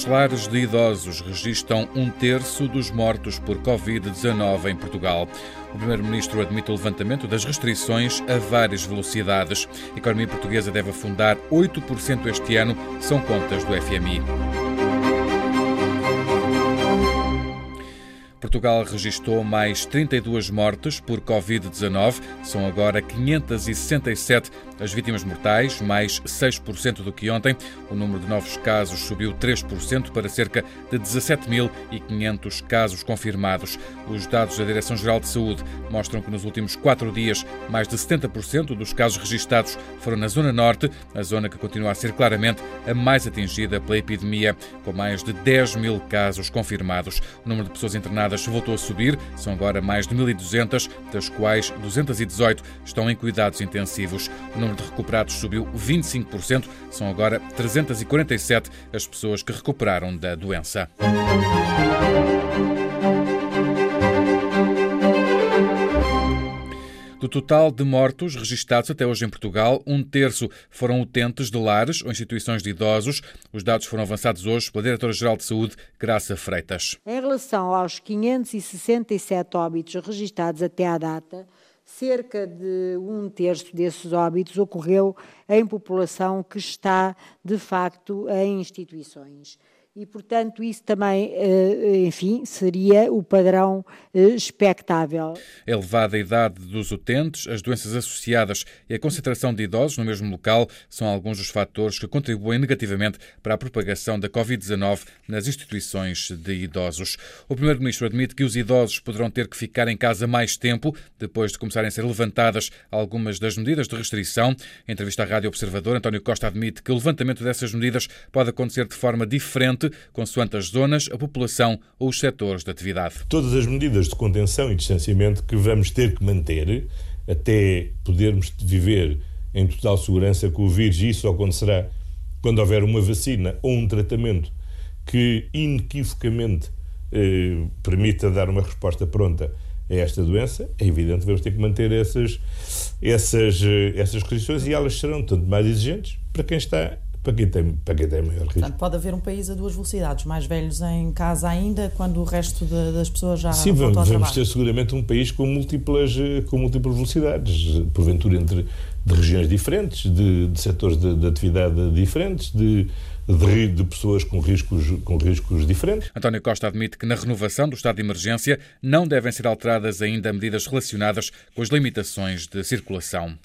Os lares de idosos registram um terço dos mortos por Covid-19 em Portugal. O Primeiro-Ministro admite o levantamento das restrições a várias velocidades. A economia portuguesa deve afundar 8% este ano, são contas do FMI. Portugal registrou mais 32 mortes por Covid-19. São agora 567 as vítimas mortais, mais 6% do que ontem. O número de novos casos subiu 3% para cerca de 17.500 casos confirmados. Os dados da Direção-Geral de Saúde mostram que nos últimos quatro dias, mais de 70% dos casos registados foram na Zona Norte, a zona que continua a ser claramente a mais atingida pela epidemia, com mais de 10 mil casos confirmados. O número de pessoas internadas voltou a subir, são agora mais de 1.200, das quais 218 estão em cuidados intensivos. O número de recuperados subiu 25%, são agora 347 as pessoas que recuperaram da doença. Do total de mortos registados até hoje em Portugal, um terço foram utentes de lares ou instituições de idosos. Os dados foram avançados hoje pela Diretora-Geral de Saúde, Graça Freitas. Em relação aos 567 óbitos registados até à data, cerca de um terço desses óbitos ocorreu em população que está, de facto, em instituições e, portanto, isso também, eh, enfim, seria o padrão eh, expectável. A elevada idade dos utentes, as doenças associadas e a concentração de idosos no mesmo local são alguns dos fatores que contribuem negativamente para a propagação da Covid-19 nas instituições de idosos. O Primeiro-Ministro admite que os idosos poderão ter que ficar em casa mais tempo depois de começarem a ser levantadas algumas das medidas de restrição. Em entrevista à Rádio Observador, António Costa admite que o levantamento dessas medidas pode acontecer de forma diferente consoante as zonas, a população ou os setores de atividade. Todas as medidas de contenção e distanciamento que vamos ter que manter até podermos viver em total segurança com o vírus, e isso acontecerá quando houver uma vacina ou um tratamento que inequivocamente eh, permita dar uma resposta pronta a esta doença, é evidente que vamos ter que manter essas, essas, eh, essas restrições e elas serão tanto mais exigentes para quem está para quem tem, para quem tem maior risco. Portanto, pode haver um país a duas velocidades, mais velhos em casa ainda, quando o resto de, das pessoas já Sim, vamos, vamos ter seguramente um país com múltiplas, com múltiplas velocidades, porventura entre de regiões diferentes, de, de setores de, de, atividade diferentes, de, de, de, pessoas com riscos, com riscos diferentes. António Costa admite que na renovação do estado de emergência não devem ser alteradas ainda medidas relacionadas com as limitações de circulação.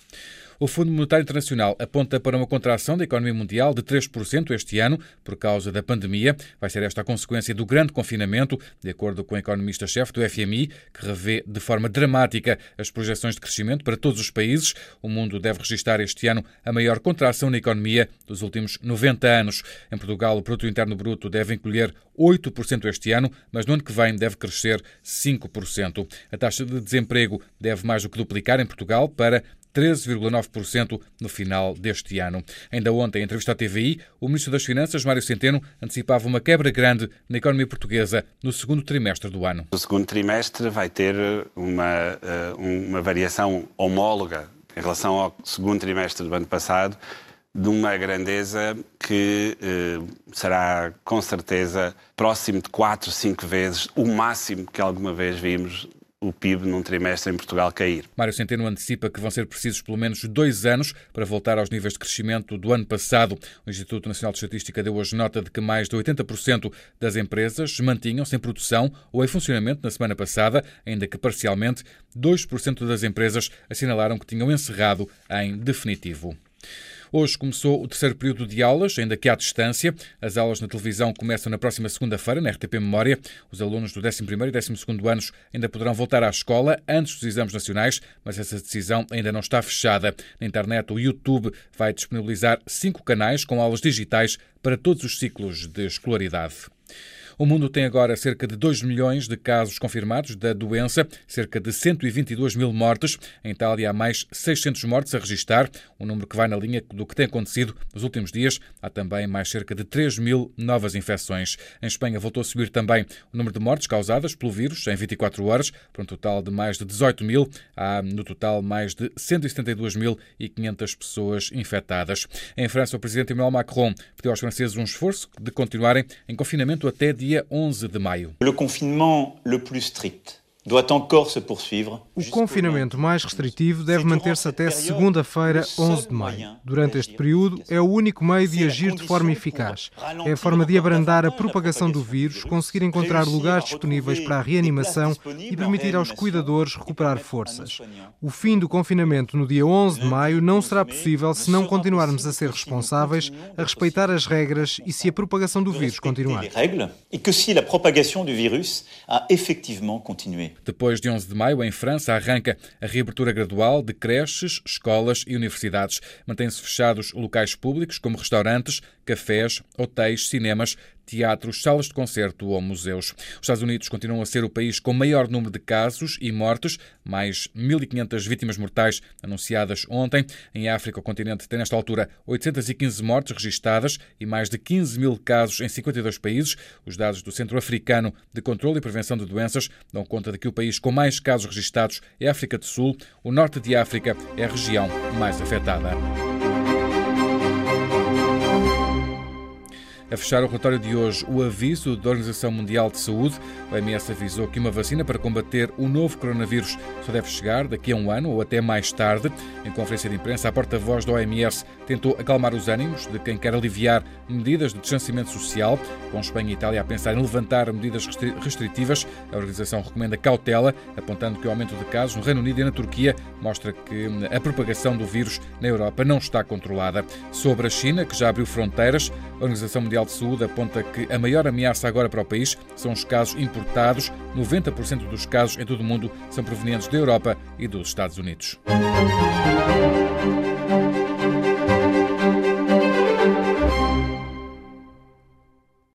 O Fundo Monetário Internacional aponta para uma contração da economia mundial de 3% este ano por causa da pandemia. Vai ser esta a consequência do grande confinamento, de acordo com o economista-chefe do FMI, que revê de forma dramática as projeções de crescimento para todos os países. O mundo deve registrar este ano a maior contração na economia dos últimos 90 anos. Em Portugal, o produto interno bruto deve encolher 8% este ano, mas no ano que vem deve crescer 5%. A taxa de desemprego deve mais do que duplicar em Portugal para 13,9% no final deste ano. Ainda ontem, em entrevista à TVI, o Ministro das Finanças, Mário Centeno, antecipava uma quebra grande na economia portuguesa no segundo trimestre do ano. O segundo trimestre vai ter uma, eh, uma variação homóloga em relação ao segundo trimestre do ano passado, de uma grandeza que eh, será com certeza próximo de 4, 5 vezes o máximo que alguma vez vimos o PIB num trimestre em Portugal cair. Mário Centeno antecipa que vão ser precisos pelo menos dois anos para voltar aos níveis de crescimento do ano passado. O Instituto Nacional de Estatística deu hoje nota de que mais de 80% das empresas mantinham-se em produção ou em funcionamento na semana passada, ainda que parcialmente 2% das empresas assinalaram que tinham encerrado em definitivo. Hoje começou o terceiro período de aulas, ainda que à distância. As aulas na televisão começam na próxima segunda-feira, na RTP Memória. Os alunos do 11º e 12º anos ainda poderão voltar à escola antes dos exames nacionais, mas essa decisão ainda não está fechada. Na internet, o YouTube vai disponibilizar cinco canais com aulas digitais para todos os ciclos de escolaridade. O mundo tem agora cerca de 2 milhões de casos confirmados da doença, cerca de 122 mil mortes. Em Itália há mais 600 mortes a registrar, um número que vai na linha do que tem acontecido nos últimos dias. Há também mais cerca de 3 mil novas infecções. Em Espanha voltou a subir também o número de mortes causadas pelo vírus em 24 horas, para um total de mais de 18 mil. Há no total mais de 172.500 pessoas infectadas. Em França, o presidente Emmanuel Macron pediu aos franceses um esforço de continuarem em confinamento até dia 11 de maio. Le confinement le plus strict O confinamento mais restritivo deve manter-se até segunda-feira, 11 de maio. Durante este período, é o único meio de agir de forma eficaz. É a forma de abrandar a propagação do vírus, conseguir encontrar lugares disponíveis para a reanimação e permitir aos cuidadores recuperar forças. O fim do confinamento no dia 11 de maio não será possível se não continuarmos a ser responsáveis, a respeitar as regras e se a propagação do vírus continuar. E que se a propagação do vírus a efetivamente. Depois de 11 de maio, em França, arranca a reabertura gradual de creches, escolas e universidades. Mantêm-se fechados locais públicos, como restaurantes, cafés, hotéis, cinemas, teatros, salas de concerto ou museus. Os Estados Unidos continuam a ser o país com maior número de casos e mortes, mais 1.500 vítimas mortais anunciadas ontem. Em África, o continente tem nesta altura 815 mortes registadas e mais de 15 mil casos em 52 países. Os dados do Centro Africano de Controlo e Prevenção de Doenças dão conta de que o país com mais casos registados é a África do Sul. O norte de África é a região mais afetada. A fechar o relatório de hoje, o aviso da Organização Mundial de Saúde. O OMS avisou que uma vacina para combater o novo coronavírus só deve chegar daqui a um ano ou até mais tarde. Em conferência de imprensa, a porta-voz da OMS tentou acalmar os ânimos de quem quer aliviar medidas de distanciamento social. Com Espanha e Itália a pensar em levantar medidas restritivas, a organização recomenda cautela, apontando que o aumento de casos no Reino Unido e na Turquia mostra que a propagação do vírus na Europa não está controlada. Sobre a China, que já abriu fronteiras, a Organização Mundial de Saúde aponta que a maior ameaça agora para o país são os casos importados. 90% dos casos em todo o mundo são provenientes da Europa e dos Estados Unidos.